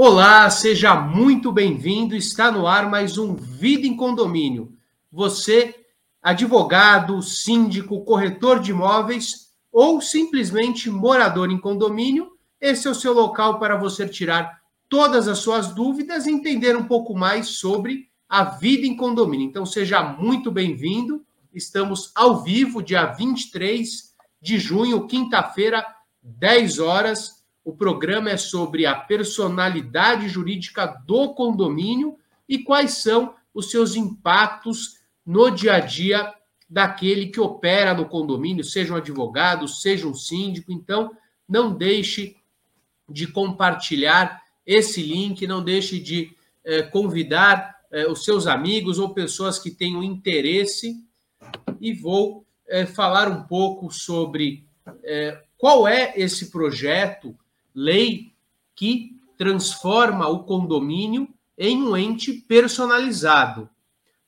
Olá, seja muito bem-vindo. Está no ar mais um Vida em Condomínio. Você, advogado, síndico, corretor de imóveis ou simplesmente morador em condomínio, esse é o seu local para você tirar todas as suas dúvidas e entender um pouco mais sobre a vida em condomínio. Então, seja muito bem-vindo. Estamos ao vivo, dia 23 de junho, quinta-feira, 10 horas o programa é sobre a personalidade jurídica do condomínio e quais são os seus impactos no dia a dia daquele que opera no condomínio, seja um advogado, seja um síndico. Então, não deixe de compartilhar esse link, não deixe de eh, convidar eh, os seus amigos ou pessoas que tenham interesse. E vou eh, falar um pouco sobre qual é esse projeto lei que transforma o condomínio em um ente personalizado.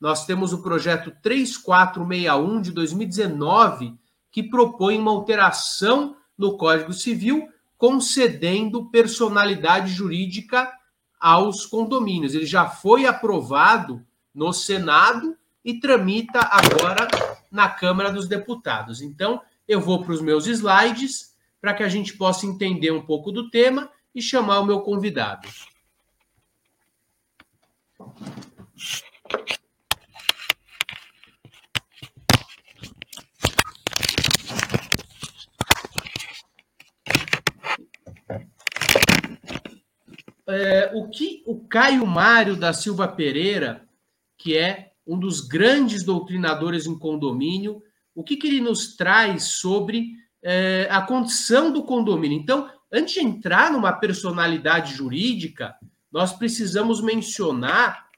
Nós temos o projeto 3461 de 2019, que propõe uma alteração no Código Civil, concedendo personalidade jurídica aos condomínios. Ele já foi aprovado no Senado e tramita agora na Câmara dos Deputados. Então, eu vou para os meus slides para que a gente possa entender um pouco do tema e chamar o meu convidado. É, o que o Caio Mário da Silva Pereira, que é um dos grandes doutrinadores em condomínio, o que, que ele nos traz sobre é, a condição do condomínio. Então, antes de entrar numa personalidade jurídica, nós precisamos mencionar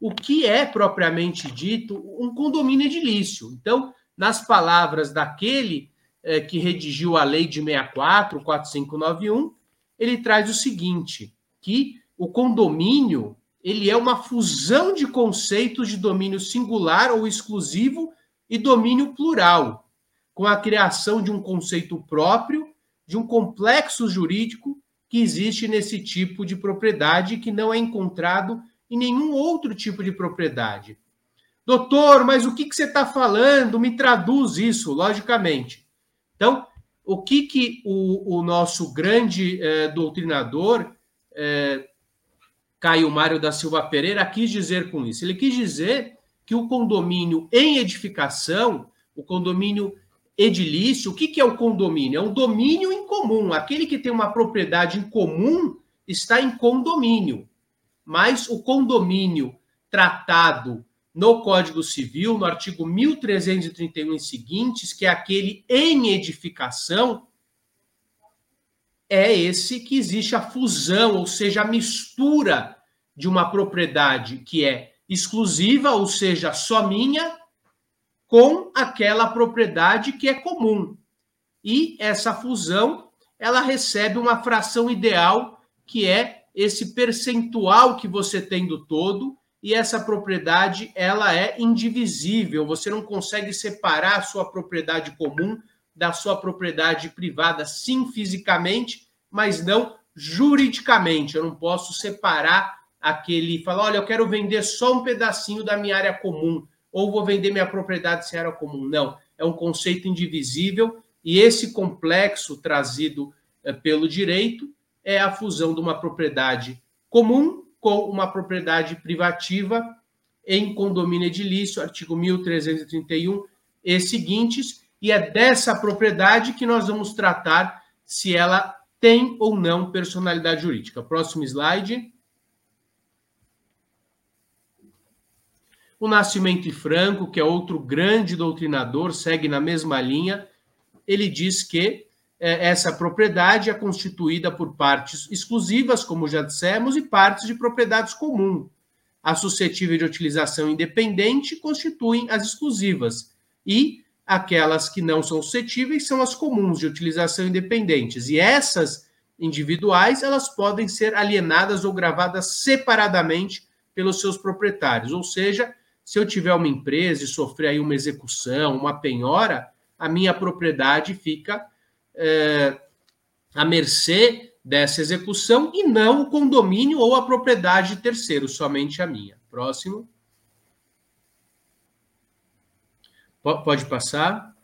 o que é propriamente dito um condomínio edilício. Então, nas palavras daquele é, que redigiu a lei de 64, 4591, ele traz o seguinte, que o condomínio ele é uma fusão de conceitos de domínio singular ou exclusivo e domínio plural com a criação de um conceito próprio, de um complexo jurídico que existe nesse tipo de propriedade que não é encontrado em nenhum outro tipo de propriedade. Doutor, mas o que, que você está falando? Me traduz isso, logicamente. Então, o que, que o, o nosso grande eh, doutrinador, eh, Caio Mário da Silva Pereira, quis dizer com isso? Ele quis dizer que o condomínio em edificação, o condomínio edilício, o que, que é o condomínio? É um domínio em comum. Aquele que tem uma propriedade em comum está em condomínio. Mas o condomínio tratado no Código Civil, no artigo 1331 e seguintes, que é aquele em edificação, é esse que existe a fusão, ou seja, a mistura de uma propriedade que é exclusiva, ou seja, só minha, com aquela propriedade que é comum. E essa fusão, ela recebe uma fração ideal, que é esse percentual que você tem do todo, e essa propriedade, ela é indivisível. Você não consegue separar a sua propriedade comum da sua propriedade privada, sim, fisicamente, mas não juridicamente. Eu não posso separar aquele, falar, olha, eu quero vender só um pedacinho da minha área comum ou vou vender minha propriedade sem área comum. Não, é um conceito indivisível e esse complexo trazido é, pelo direito é a fusão de uma propriedade comum com uma propriedade privativa em condomínio edilício, artigo 1331 e seguintes, e é dessa propriedade que nós vamos tratar se ela tem ou não personalidade jurídica. Próximo slide. O Nascimento e Franco, que é outro grande doutrinador, segue na mesma linha. Ele diz que é, essa propriedade é constituída por partes exclusivas, como já dissemos, e partes de propriedades comuns. A suscetível de utilização independente constituem as exclusivas, e aquelas que não são suscetíveis são as comuns de utilização independentes. E essas individuais, elas podem ser alienadas ou gravadas separadamente pelos seus proprietários, ou seja, se eu tiver uma empresa e sofrer aí uma execução, uma penhora, a minha propriedade fica é, à mercê dessa execução e não o condomínio ou a propriedade de terceiro, somente a minha. Próximo. Pode passar.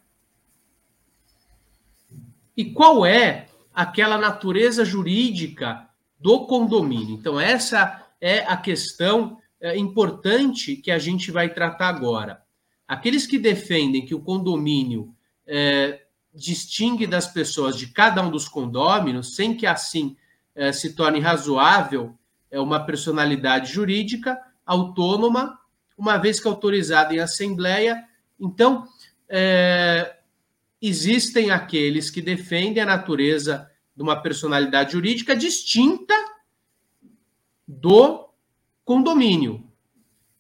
E qual é aquela natureza jurídica do condomínio? Então, essa é a questão é, importante que a gente vai tratar agora. Aqueles que defendem que o condomínio é, distingue das pessoas de cada um dos condôminos, sem que assim é, se torne razoável é uma personalidade jurídica autônoma, uma vez que autorizada em assembleia. Então, é, existem aqueles que defendem a natureza de uma personalidade jurídica distinta do condomínio.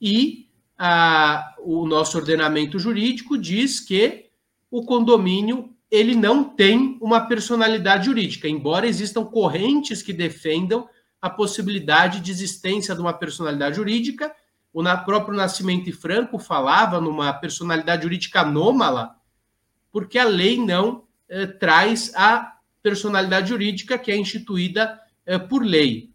E a, o nosso ordenamento jurídico diz que o condomínio ele não tem uma personalidade jurídica, embora existam correntes que defendam a possibilidade de existência de uma personalidade jurídica. O próprio Nascimento Franco falava numa personalidade jurídica anômala, porque a lei não eh, traz a personalidade jurídica que é instituída eh, por lei.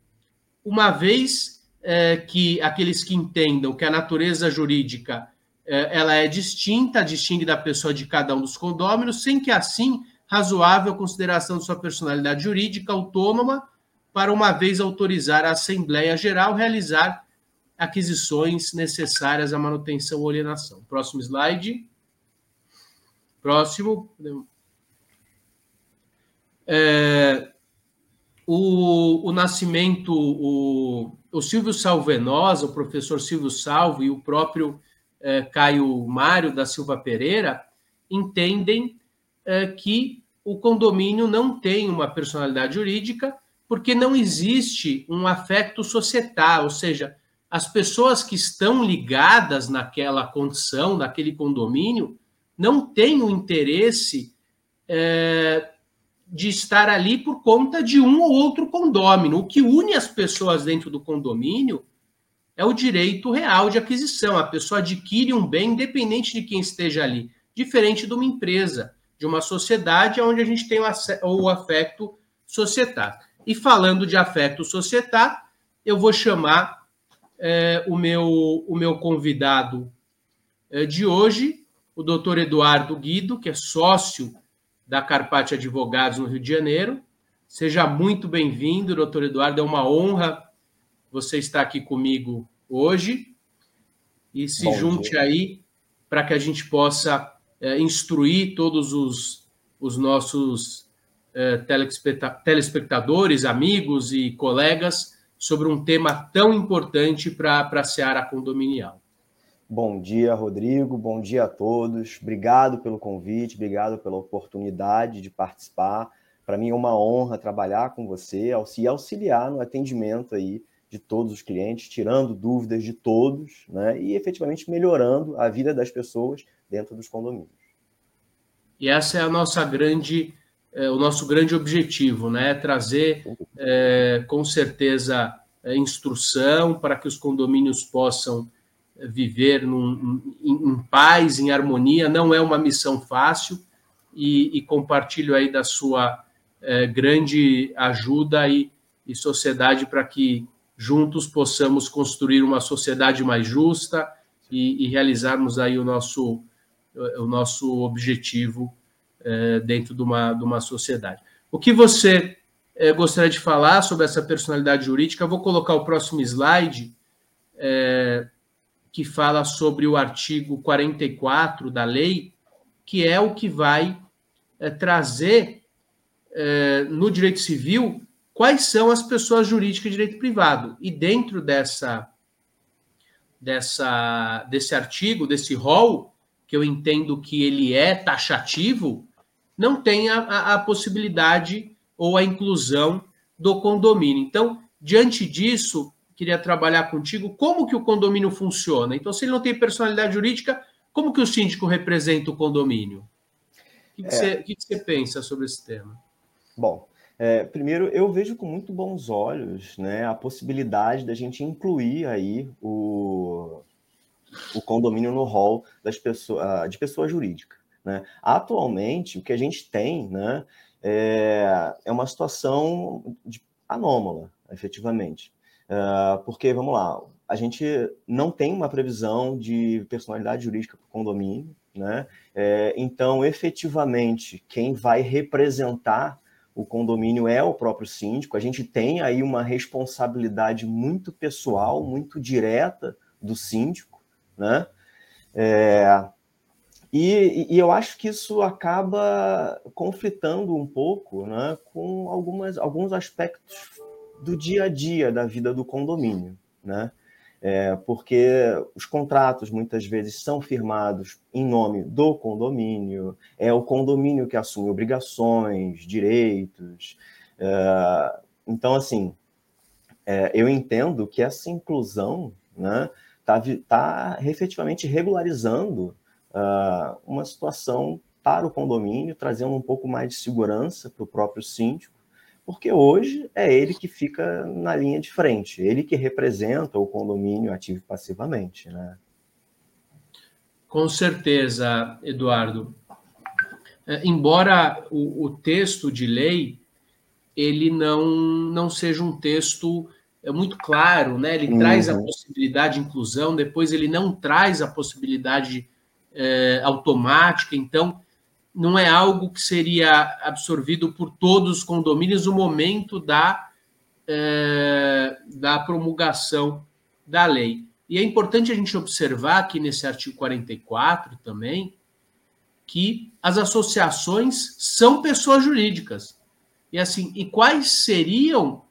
Uma vez eh, que aqueles que entendam que a natureza jurídica é, ela é distinta, distingue da pessoa de cada um dos condôminos, sem que assim razoável consideração de sua personalidade jurídica autônoma para uma vez autorizar a Assembleia Geral realizar aquisições necessárias à manutenção ou alienação. Próximo slide. Próximo. É, o, o Nascimento, o, o Silvio Salvenosa, o professor Silvio Salvo e o próprio eh, Caio Mário da Silva Pereira, entendem eh, que o condomínio não tem uma personalidade jurídica porque não existe um afeto societal, ou seja, as pessoas que estão ligadas naquela condição, naquele condomínio, não têm o interesse é, de estar ali por conta de um ou outro condômino. O que une as pessoas dentro do condomínio é o direito real de aquisição. A pessoa adquire um bem independente de quem esteja ali, diferente de uma empresa, de uma sociedade onde a gente tem o afeto societário. E falando de afeto societário, eu vou chamar é, o, meu, o meu convidado é, de hoje, o doutor Eduardo Guido, que é sócio da Carpate Advogados no Rio de Janeiro. Seja muito bem-vindo, doutor Eduardo. É uma honra você estar aqui comigo hoje e se Bom junte dia. aí para que a gente possa é, instruir todos os, os nossos é, telespectadores, amigos e colegas sobre um tema tão importante para a seara condominial. Bom dia, Rodrigo. Bom dia a todos. Obrigado pelo convite, obrigado pela oportunidade de participar. Para mim é uma honra trabalhar com você e auxiliar no atendimento aí de todos os clientes, tirando dúvidas de todos, né? E efetivamente melhorando a vida das pessoas dentro dos condomínios. E essa é a nossa grande, é, o nosso grande objetivo, né? Trazer é, com certeza é, instrução para que os condomínios possam viver num, em, em, paz, em harmonia. Não é uma missão fácil e, e compartilho aí da sua é, grande ajuda e, e sociedade para que juntos possamos construir uma sociedade mais justa e, e realizarmos aí o nosso, o nosso objetivo é, dentro de uma, de uma sociedade. O que você é, gostaria de falar sobre essa personalidade jurídica? Eu vou colocar o próximo slide, é, que fala sobre o artigo 44 da lei, que é o que vai é, trazer é, no direito civil quais são as pessoas jurídicas de direito privado. E dentro dessa, dessa, desse artigo, desse rol, que eu entendo que ele é taxativo, não tem a, a, a possibilidade ou a inclusão do condomínio. Então, diante disso, queria trabalhar contigo como que o condomínio funciona. Então, se ele não tem personalidade jurídica, como que o síndico representa o condomínio? O que, que, é. você, o que, que você pensa sobre esse tema? Bom, é, primeiro, eu vejo com muito bons olhos né, a possibilidade da gente incluir aí o, o condomínio no rol das pessoas, de pessoa jurídica. Né? Atualmente, o que a gente tem né, é, é uma situação de anômala, efetivamente. Uh, porque, vamos lá, a gente não tem uma previsão de personalidade jurídica para o condomínio, né? É, então, efetivamente, quem vai representar o condomínio é o próprio síndico. A gente tem aí uma responsabilidade muito pessoal, muito direta do síndico, né? É, e, e, eu acho que isso acaba conflitando um pouco né, com algumas, alguns aspectos do dia a dia da vida do condomínio. Né? É, porque os contratos muitas vezes são firmados em nome do condomínio, é o condomínio que assume obrigações, direitos. É, então, assim, é, eu entendo que essa inclusão está né, tá, tá efetivamente regularizando uh, uma situação para o condomínio, trazendo um pouco mais de segurança para o próprio síndico, porque hoje é ele que fica na linha de frente, ele que representa o condomínio ativo e passivamente, né? Com certeza, Eduardo. É, embora o, o, texto de lei ele não, não seja um texto é muito claro, né? Ele uhum. traz a possibilidade de inclusão, depois ele não traz a possibilidade é, automática, então não é algo que seria absorvido por todos os condomínios no momento da, é, da promulgação da lei. E é importante a gente observar aqui nesse artigo 44 também que as associações são pessoas jurídicas. E assim, e quais seriam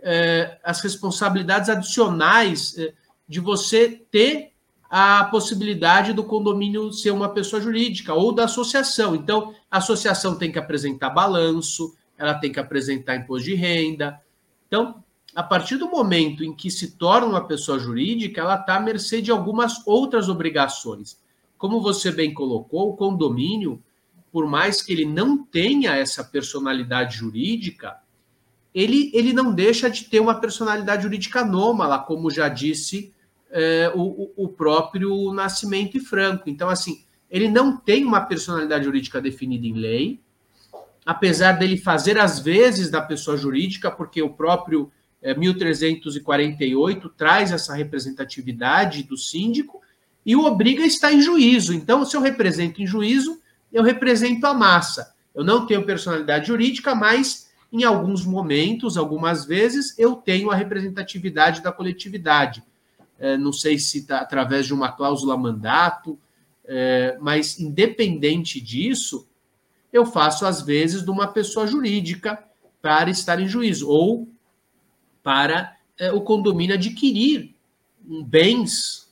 é, as responsabilidades adicionais é, de você ter a possibilidade do condomínio ser uma pessoa jurídica ou da associação. Então, a associação tem que apresentar balanço, ela tem que apresentar imposto de renda. Então, a partir do momento em que se torna uma pessoa jurídica, ela está à mercê de algumas outras obrigações. Como você bem colocou, o condomínio, por mais que ele não tenha essa personalidade jurídica, ele, ele não deixa de ter uma personalidade jurídica anômala, como já disse é, o, o próprio Nascimento e Franco. Então, assim, ele não tem uma personalidade jurídica definida em lei, apesar dele fazer as vezes da pessoa jurídica, porque o próprio é, 1348 traz essa representatividade do síndico e o obriga a estar em juízo. Então, se eu represento em juízo, eu represento a massa. Eu não tenho personalidade jurídica, mas em alguns momentos, algumas vezes, eu tenho a representatividade da coletividade não sei se está através de uma cláusula mandato, é, mas independente disso, eu faço às vezes de uma pessoa jurídica para estar em juízo, ou para é, o condomínio adquirir bens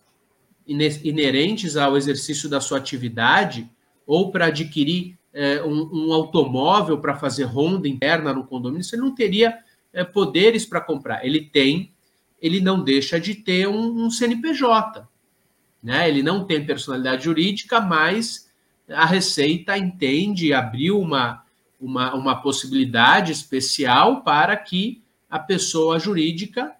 inerentes ao exercício da sua atividade, ou para adquirir é, um, um, automóvel para fazer ronda interna no condomínio, você não teria é, poderes para comprar. Ele tem ele não deixa de ter um, um CNPJ. Né? Ele não tem personalidade jurídica, mas a Receita entende, abriu uma, uma, uma possibilidade especial para que a pessoa jurídica,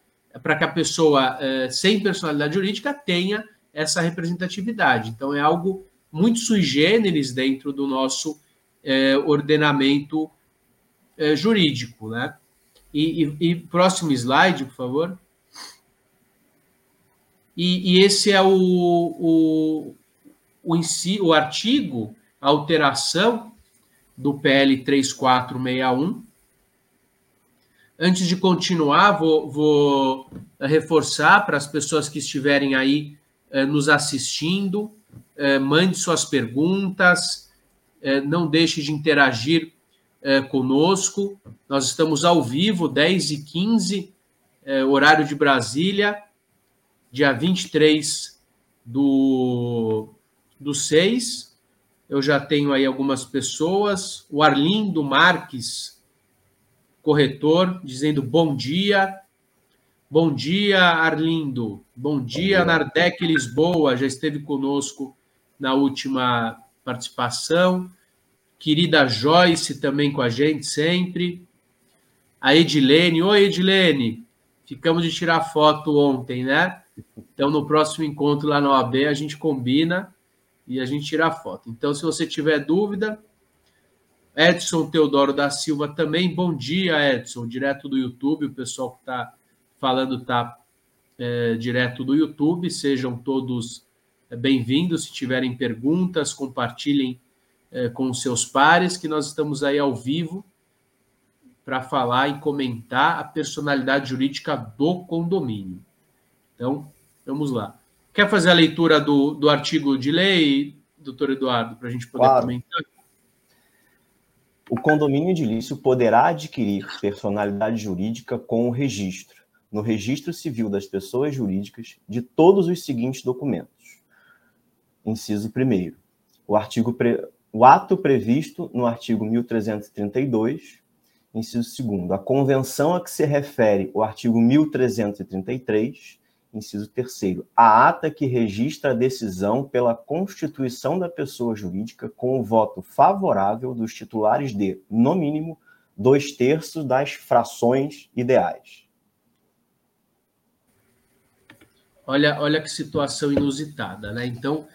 para que a pessoa eh, sem personalidade jurídica tenha essa representatividade. Então, é algo muito sui generis dentro do nosso eh, ordenamento eh, jurídico. Né? E, e, e próximo slide, por favor. E, e esse é o, o, o, o artigo, a alteração do PL 3461. Antes de continuar, vou, vou reforçar para as pessoas que estiverem aí eh, nos assistindo, eh, mande suas perguntas, eh, não deixe de interagir eh, conosco. Nós estamos ao vivo, 10 e 15 eh, horário de Brasília, dia 23 do, do 6. Eu já tenho aí algumas pessoas. O Arlindo Marques, corretor, dizendo bom dia. Bom dia, Arlindo. Bom dia, Nardec Lisboa, já esteve conosco na última participação. Querida Joyce também com a gente sempre. A Edilene. Oi, Edilene. Ficamos de tirar foto ontem, né? Então, no próximo encontro lá na OAB, a gente combina e a gente tira a foto. Então, se você tiver dúvida, Edson Teodoro da Silva também. Bom dia, Edson, direto do YouTube. O pessoal que está falando está é, direto do YouTube. Sejam todos é, bem-vindos. Se tiverem perguntas, compartilhem é, com seus pares, que nós estamos aí ao vivo para falar e comentar a personalidade jurídica do condomínio. Então, vamos lá. Quer fazer a leitura do, do artigo de lei, doutor Eduardo, para a gente poder claro. comentar? O condomínio edilício poderá adquirir personalidade jurídica com o registro, no registro civil das pessoas jurídicas, de todos os seguintes documentos. Inciso 1. O artigo pre... o ato previsto no artigo 1332 Inciso 2. A convenção a que se refere o artigo 1333. Inciso 3. A ata que registra a decisão pela constituição da pessoa jurídica com o voto favorável dos titulares de, no mínimo, dois terços das frações ideais. Olha, olha que situação inusitada, né? Então,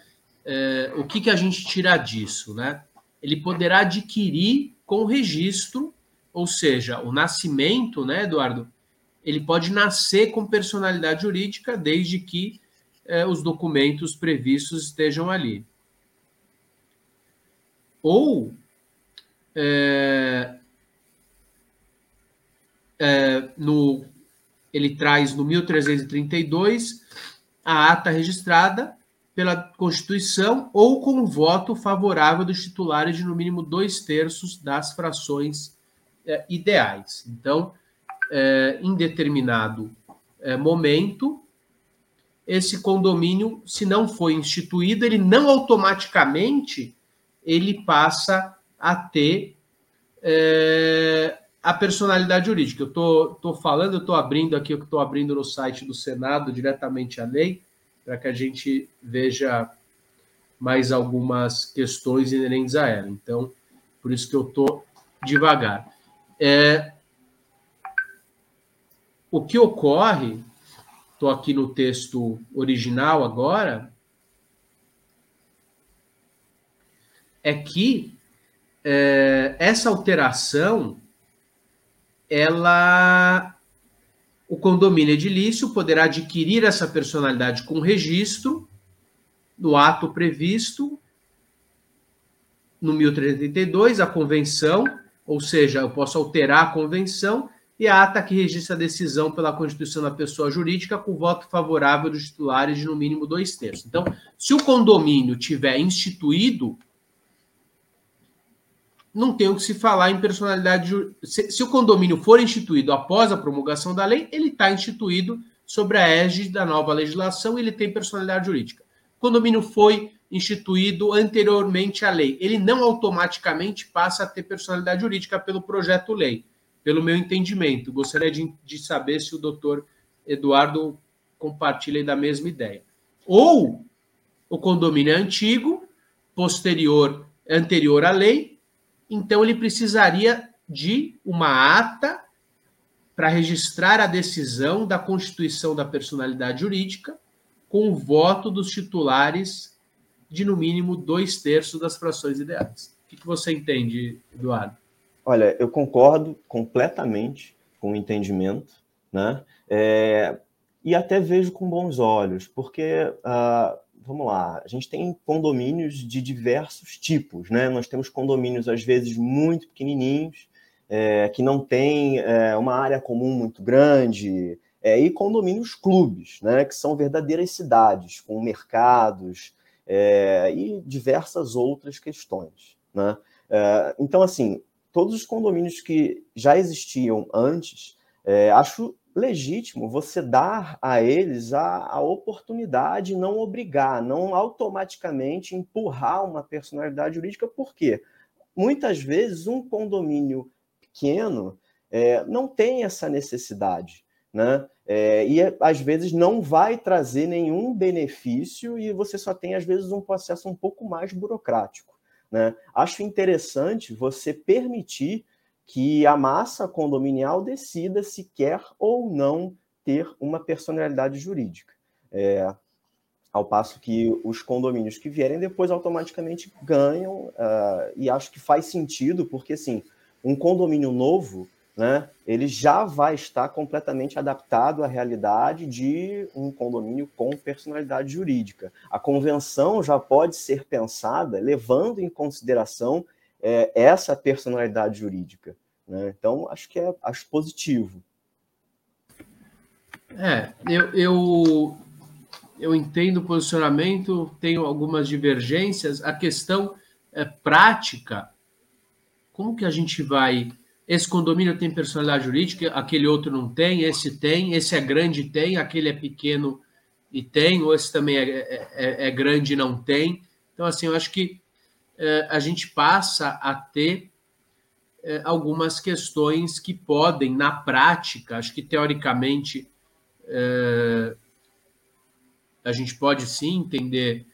é, o que, que a gente tira disso, né? Ele poderá adquirir com registro ou seja, o nascimento, né, Eduardo, ele pode nascer com personalidade jurídica desde que é, os documentos previstos estejam ali. Ou é, é, no, ele traz no 1332 a ata registrada pela Constituição ou com voto favorável dos titulares de no mínimo dois terços das frações é, ideais. Então, é, em determinado é, momento, esse condomínio, se não foi instituído, ele não automaticamente ele passa a ter é, a personalidade jurídica. Eu estou tô, tô falando, eu estou abrindo aqui, eu estou abrindo no site do Senado diretamente a lei, para que a gente veja mais algumas questões inerentes a ela. Então, por isso que eu estou devagar. É, o que ocorre, estou aqui no texto original agora, é que é, essa alteração, ela, o condomínio edilício poderá adquirir essa personalidade com registro no ato previsto no 1332, a convenção ou seja, eu posso alterar a convenção e a ata que registra a decisão pela constituição da pessoa jurídica com voto favorável dos titulares de no mínimo dois terços. Então, se o condomínio tiver instituído, não tem o que se falar em personalidade. Se, se o condomínio for instituído após a promulgação da lei, ele está instituído sobre a égide da nova legislação e ele tem personalidade jurídica. O condomínio foi instituído anteriormente à lei. Ele não automaticamente passa a ter personalidade jurídica pelo projeto lei, pelo meu entendimento. Gostaria de, de saber se o doutor Eduardo compartilha da mesma ideia. Ou o condomínio é antigo, posterior, anterior à lei, então ele precisaria de uma ata para registrar a decisão da constituição da personalidade jurídica com o voto dos titulares de no mínimo dois terços das frações ideais. O que, você entende, Eduardo? Olha, eu concordo completamente com o entendimento, né? É, e até vejo com bons olhos, porque, uh, vamos lá, a gente tem condomínios de diversos tipos, né? Nós temos condomínios, às vezes, muito pequenininhos, é, que não tem é, uma área comum muito grande, é, e condomínios clubes, né? Que são verdadeiras cidades, com mercados, é, e diversas outras questões. Né? É, então, assim, todos os condomínios que já existiam antes, é, acho legítimo você dar a eles a, a oportunidade, não obrigar, não automaticamente empurrar uma personalidade jurídica, porque muitas vezes um condomínio pequeno é, não tem essa necessidade né? É, e às vezes não vai trazer nenhum benefício e você só tem às vezes um processo um pouco mais burocrático. Né? Acho interessante você permitir que a massa condominial decida se quer ou não ter uma personalidade jurídica. É, Ao passo que os condomínios que vierem depois automaticamente ganham, uh, e acho que faz sentido, porque assim, um condomínio novo, né, ele já vai estar completamente adaptado à realidade de um condomínio com personalidade jurídica. A convenção já pode ser pensada levando em consideração é, essa personalidade jurídica. Né? Então, acho que é acho positivo. É, eu, eu, eu entendo o posicionamento, tenho algumas divergências. A questão é prática, como que a gente vai. Esse condomínio tem personalidade jurídica, aquele outro não tem, esse tem, esse é grande tem, aquele é pequeno e tem, ou esse também é, é, é, é grande e não tem. Então, assim, eu acho que é, a gente passa a ter é, algumas questões que podem, na prática, acho que teoricamente a gente pode sim entender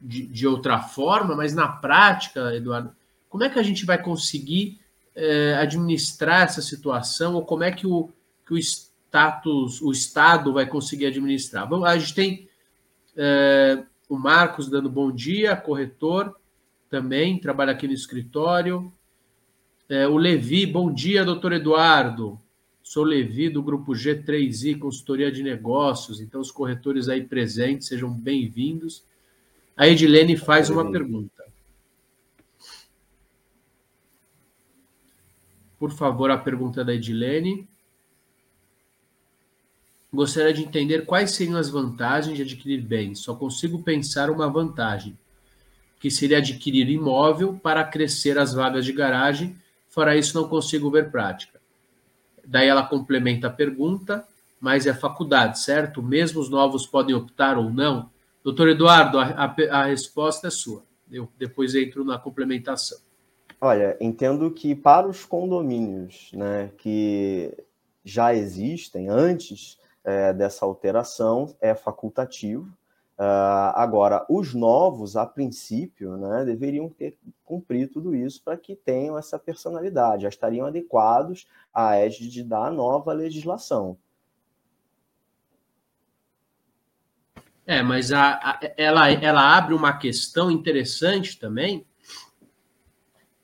de, de, outra forma, mas na prática, Eduardo, como é que a gente vai conseguir é, administrar essa situação ou como é que o, que o status, o Estado vai conseguir administrar? Vamos, a gente tem é, o Marcos dando bom dia, corretor também, trabalha aqui no escritório. É, o Levi, bom dia, doutor Eduardo. Sou Levi do grupo G3i, consultoria de negócios. Então, os corretores aí presentes, sejam bem-vindos. A Edilene faz uma pergunta. Por favor, a pergunta da Edilene. Gostaria de entender quais seriam as vantagens de adquirir bens. Só consigo pensar uma vantagem, que seria adquirir imóvel para crescer as vagas de garagem. Fora isso, não consigo ver prática. Daí ela complementa a pergunta, mas é faculdade, certo? Mesmo os novos podem optar ou não? Doutor Eduardo, a, a, a resposta é sua. Eu depois entro na complementação. Olha, entendo que para os condomínios né, que já existem antes é, dessa alteração, é facultativo. Uh, agora, os novos, a princípio, né, deveriam ter cumprido tudo isso para que tenham essa personalidade, já estariam adequados à égide da nova legislação. É, mas a, a, ela, ela abre uma questão interessante também.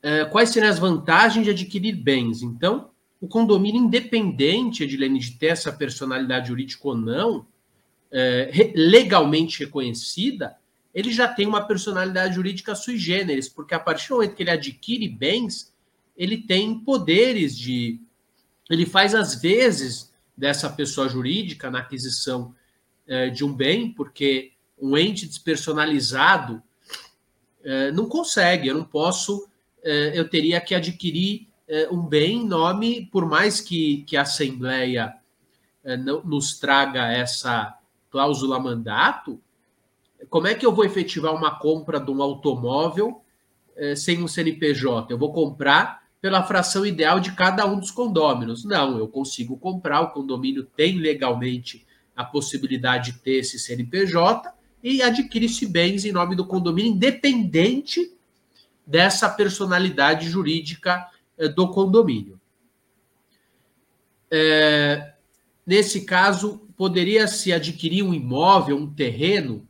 É, quais seriam as vantagens de adquirir bens? Então, o condomínio, independente, Edilene, de ter essa personalidade jurídica ou não, é, legalmente reconhecida, ele já tem uma personalidade jurídica sui generis, porque a partir do momento que ele adquire bens, ele tem poderes de. Ele faz, às vezes, dessa pessoa jurídica na aquisição é, de um bem, porque um ente despersonalizado não consegue, eu não posso, eu teria que adquirir é, um bem em nome, por mais que, que a Assembleia não, nos traga essa cláusula mandato, como é que eu vou efetivar uma compra de um automóvel eh, sem um CNPJ? Eu vou comprar pela fração ideal de cada um dos condôminos. Não, eu consigo comprar, o condomínio tem legalmente a possibilidade de ter esse CNPJ e adquire-se bens em nome do condomínio, independente dessa personalidade jurídica eh, do condomínio. É, nesse caso, poderia se adquirir um imóvel, um terreno?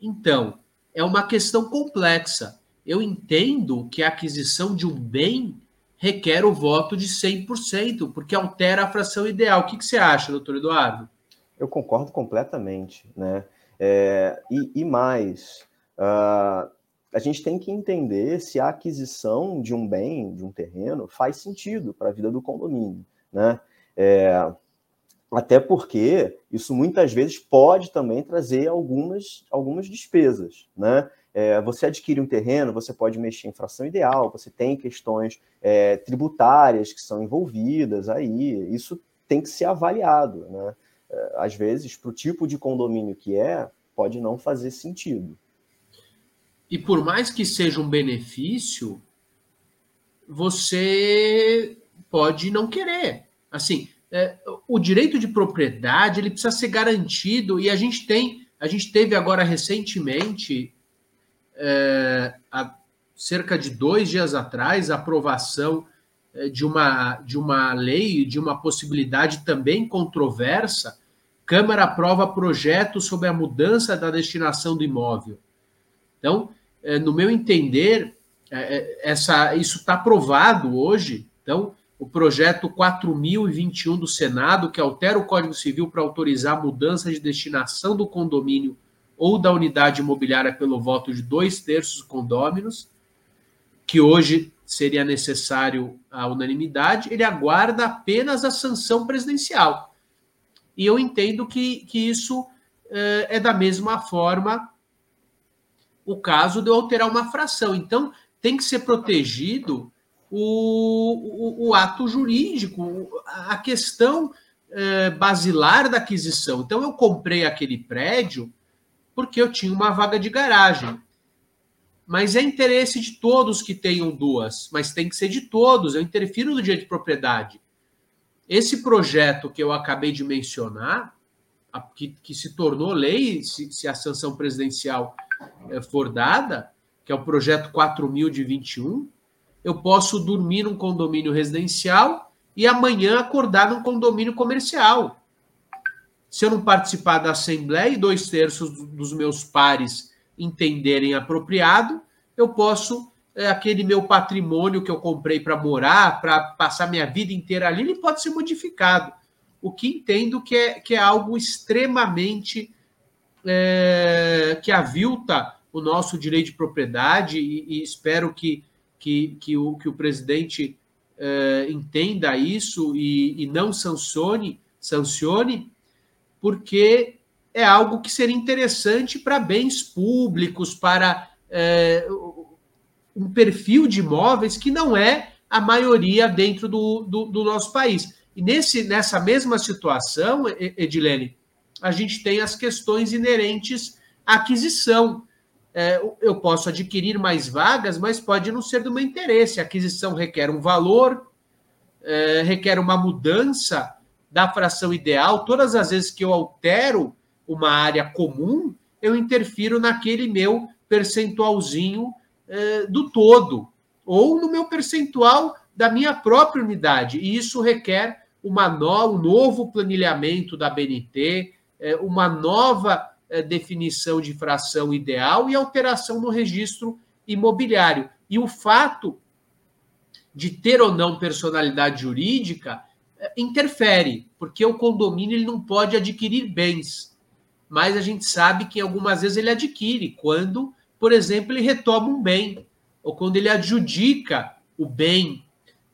Então, é uma questão complexa. Eu entendo que a aquisição de um bem requer o voto de 100%, porque altera a fração ideal. O que, que você acha, doutor Eduardo? Eu concordo completamente, né? É, e, e, mais, uh, a gente tem que entender se a aquisição de um bem, de um terreno, faz sentido para a vida do condomínio, né? É, até porque isso muitas vezes pode também trazer algumas, algumas despesas, né? É, você adquire um terreno, você pode mexer em fração ideal, você tem questões é, tributárias que são envolvidas aí, isso tem que ser avaliado, né? É, às vezes, para o tipo de condomínio que é, pode não fazer sentido. E por mais que seja um benefício, você pode não querer. Assim, é, o direito de propriedade ele precisa ser garantido e a gente tem, a gente teve agora recentemente, é, há cerca de dois dias atrás, a aprovação é, de uma, de uma lei, de uma possibilidade também controversa, Câmara aprova projeto sobre a mudança da destinação do imóvel. Então, é, no meu entender, é, é, essa, isso está aprovado hoje. Então, o projeto 4021 do Senado, que altera o Código Civil para autorizar mudança de destinação do condomínio ou da unidade imobiliária pelo voto de dois terços dos condôminos, que hoje seria necessário a unanimidade, ele aguarda apenas a sanção presidencial. E eu entendo que, que isso é, é da mesma forma o caso de eu alterar uma fração. Então, tem que ser protegido o, o, o ato jurídico, a questão é, basilar da aquisição. Então, eu comprei aquele prédio porque eu tinha uma vaga de garagem. Mas é interesse de todos que tenham duas, mas tem que ser de todos. Eu interfiro no direito de propriedade. Esse projeto que eu acabei de mencionar, que, que se tornou lei, se, se, a sanção presidencial for dada, que é o projeto 4000 de 21, eu posso dormir num condomínio residencial e amanhã acordar num condomínio comercial. Se eu não participar da Assembleia e dois terços dos meus pares entenderem apropriado, eu posso, é, aquele meu patrimônio que eu comprei para morar, para passar minha vida inteira ali, ele pode ser modificado. O que entendo que é, que é algo extremamente é, que avilta o nosso direito de propriedade e, e espero que, que, que, o, que o presidente é, entenda isso e, e não sancione, sancione porque é algo que seria interessante para bens públicos, para é, um perfil de imóveis que não é a maioria dentro do, do, do, nosso país. E nesse, nessa mesma situação, Edilene, a gente tem as questões inerentes à aquisição. É, eu posso adquirir mais vagas, mas pode não ser do meu interesse. A aquisição requer um valor, é, requer uma mudança da fração ideal, todas as vezes que eu altero uma área comum, eu interfiro naquele meu percentualzinho eh, do todo, ou no meu percentual da minha própria unidade. E isso requer uma no, um novo planilhamento da BNT, uma nova eh, definição de fração ideal e alteração no registro imobiliário. E o fato de ter ou não personalidade jurídica interfere, porque o condomínio ele não pode adquirir bens, mas a gente sabe que algumas vezes ele adquire, quando, por exemplo, ele retoma um bem, ou quando ele adjudica o bem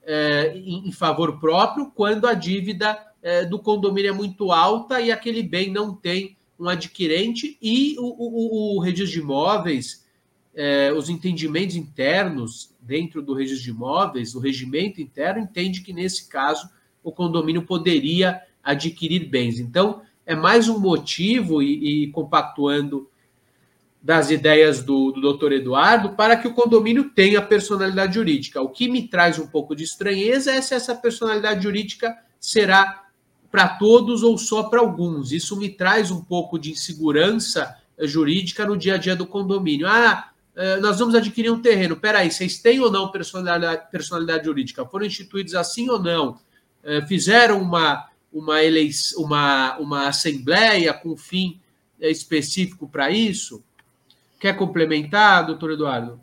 é, em, em, favor próprio, quando a dívida é, do condomínio é muito alta e aquele bem não tem um adquirente, e o, o, o registro de imóveis, é, os entendimentos internos dentro do registro de imóveis, o regimento interno entende que nesse caso o condomínio poderia adquirir bens. Então, é mais um motivo, e, e compactuando das ideias do, do doutor Eduardo, para que o condomínio tenha personalidade jurídica. O que me traz um pouco de estranheza é se essa personalidade jurídica será para todos ou só para alguns. Isso me traz um pouco de insegurança jurídica no dia a dia do condomínio. Ah, eh, nós vamos adquirir um terreno. Peraí, vocês têm ou não personalidade, personalidade jurídica? Foram instituídos assim ou não? Eh, fizeram uma, uma, eleição, uma, uma assembleia com fim eh, específico para isso? Quer complementar, doutor Eduardo?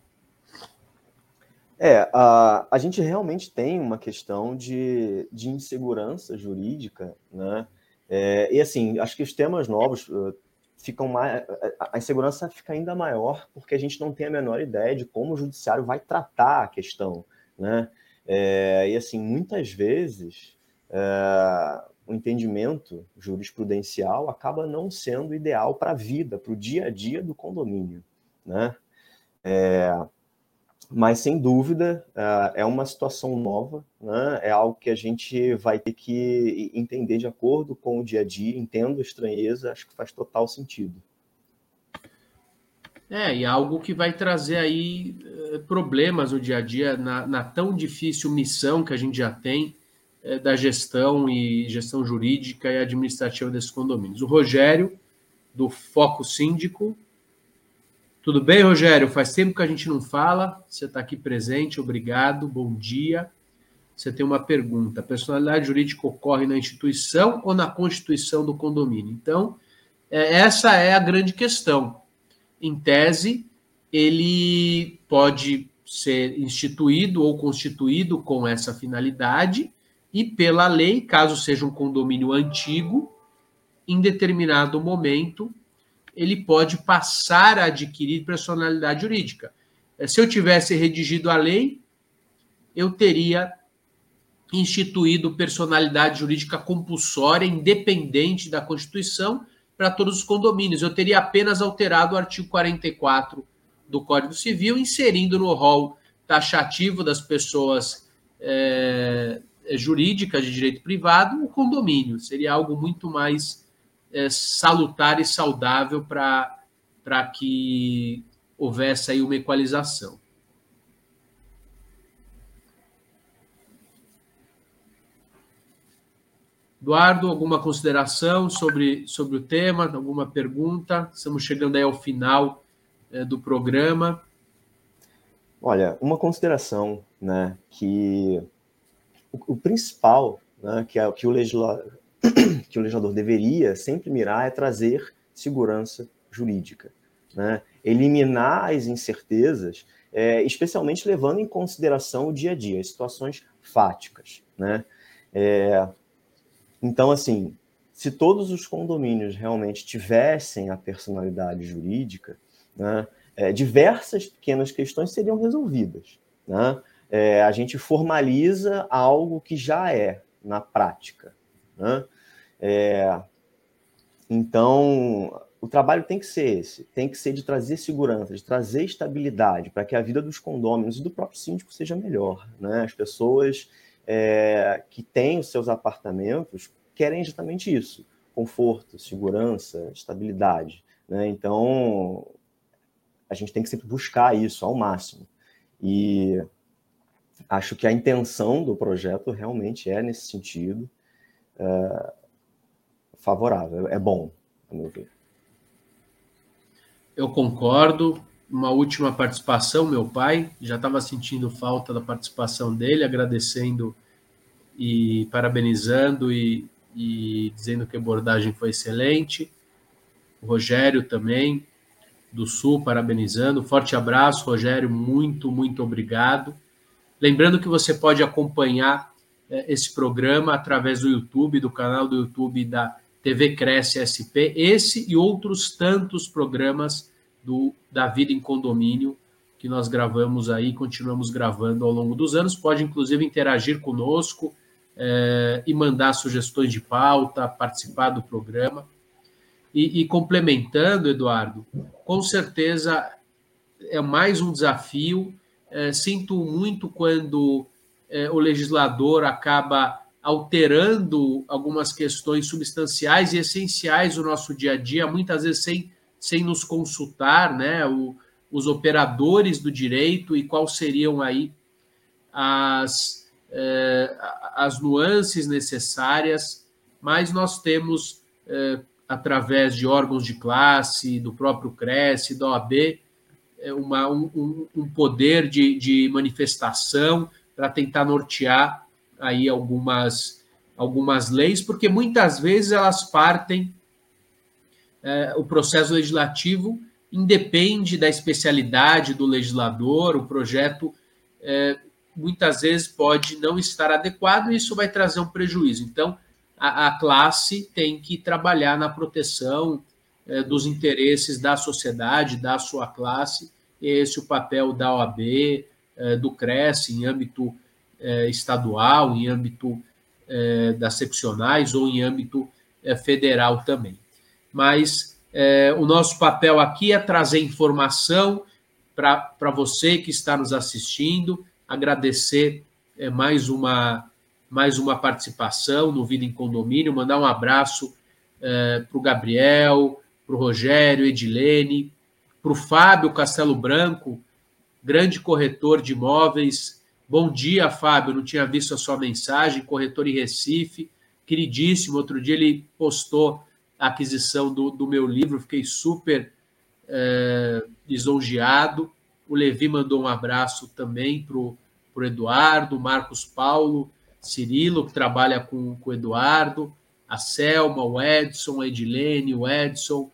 É, a, a gente realmente tem uma questão de, de insegurança jurídica, né? É, e assim, acho que os temas novos uh, ficam mais. A insegurança fica ainda maior porque a gente não tem a menor ideia de como o judiciário vai tratar a questão, né? É, e assim, muitas vezes é, o entendimento jurisprudencial acaba não sendo ideal para a vida, para o dia a dia do condomínio. Né? É, mas, sem dúvida, é, é uma situação nova, né? é algo que a gente vai ter que entender de acordo com o dia a dia. Entendo a estranheza, acho que faz total sentido. É, e algo que vai trazer aí eh, problemas no dia a dia, na, na tão difícil missão que a gente já tem é, da gestão e gestão jurídica e administrativa desses condomínios. O Rogério, do Foco Síndico. Tudo bem, Rogério? Faz tempo que a gente não fala. Você está aqui presente, obrigado, bom dia. você tem uma pergunta: personalidade jurídica ocorre na instituição ou na constituição do condomínio? Então, é, essa é a grande questão. Em tese, ele pode ser instituído ou constituído com essa finalidade, e pela lei, caso seja um condomínio antigo, em determinado momento, ele pode passar a adquirir personalidade jurídica. É, se eu tivesse redigido a lei, eu teria instituído personalidade jurídica compulsória, independente da Constituição, para todos os condomínios. Eu teria apenas alterado o artigo 44 do Código Civil, inserindo no rol taxativo das pessoas é, jurídicas de direito privado o condomínio. Seria algo muito mais é, salutar e saudável para que houvesse aí uma equalização. Eduardo, alguma consideração sobre, sobre o tema? Alguma pergunta? Estamos chegando aí ao final é, do programa. Olha, uma consideração, né, que o, o principal, né, que é que o legislador, que o legislador deveria sempre mirar é trazer segurança jurídica, né, eliminar as incertezas, é, especialmente levando em consideração o dia a dia, as situações fáticas, né. É, então, assim, se todos os condomínios realmente tivessem a personalidade jurídica, né, é, diversas pequenas questões seriam resolvidas. Né? É, a gente formaliza algo que já é na prática. Né? É, então, o trabalho tem que ser esse, tem que ser de trazer segurança, de trazer estabilidade, para que a vida dos condôminos e do próprio síndico seja melhor. Né? As pessoas é, que têm os seus apartamentos querem exatamente isso: conforto, segurança, estabilidade. Né? Então, a gente tem que sempre buscar isso ao máximo. E acho que a intenção do projeto realmente é nesse sentido é, favorável, é bom, a meu ver. Eu concordo uma última participação, meu pai, já estava sentindo falta da participação dele, agradecendo e parabenizando e, e dizendo que a abordagem foi excelente. O Rogério também, do Sul, parabenizando. Forte abraço, Rogério, muito, muito obrigado. Lembrando que você pode acompanhar é, esse programa através do YouTube, do canal do YouTube da TV Cresce SP, esse e outros tantos programas do, da Vida em Condomínio que nós gravamos aí, continuamos gravando ao longo dos anos. Pode, inclusive, interagir conosco é, e mandar sugestões de pauta, participar do programa. E, e, complementando, Eduardo, com certeza é mais um desafio. É, sinto muito quando é, o legislador acaba alterando algumas questões substanciais e essenciais do nosso dia a dia, muitas vezes sem sem nos consultar, né, o, os operadores do direito e quais seriam aí as, eh, as nuances necessárias, mas nós temos, eh, através de órgãos de classe, do próprio Cresce, da OAB, eh, uma, um, um poder de, de manifestação para tentar nortear aí algumas, algumas leis, porque muitas vezes elas partem é, o processo legislativo independe da especialidade do legislador, o projeto é, muitas vezes pode não estar adequado e isso vai trazer um prejuízo. Então, a, a classe tem que trabalhar na proteção é, dos interesses da sociedade, da sua classe, esse é o papel da OAB, é, do CRES em âmbito é, estadual, em âmbito é, das seccionais ou em âmbito federal também mas é, o nosso papel aqui é trazer informação para você que está nos assistindo, agradecer é, mais, uma, mais uma participação no Vida em Condomínio, mandar um abraço é, para o Gabriel, para o Rogério, Edilene, para o Fábio Castelo Branco, grande corretor de imóveis. Bom dia, Fábio. Não tinha visto a sua mensagem, corretor em Recife, queridíssimo. Outro dia ele postou a aquisição do, do meu livro, fiquei super é, lisonjeado. O Levi mandou um abraço também para o Eduardo, Marcos Paulo, Cirilo, que trabalha com, com o Eduardo, a Selma, o Edson, a Edilene, o Edson,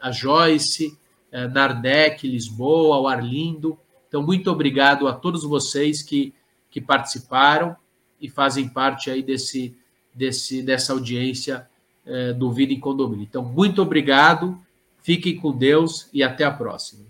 a Joyce, a Nardec, Lisboa, o Arlindo. Então, muito obrigado a todos vocês que, que participaram e fazem parte aí desse, desse, dessa audiência é, do Vida em Condomínio. Então, muito obrigado, fiquem com Deus e até a próxima.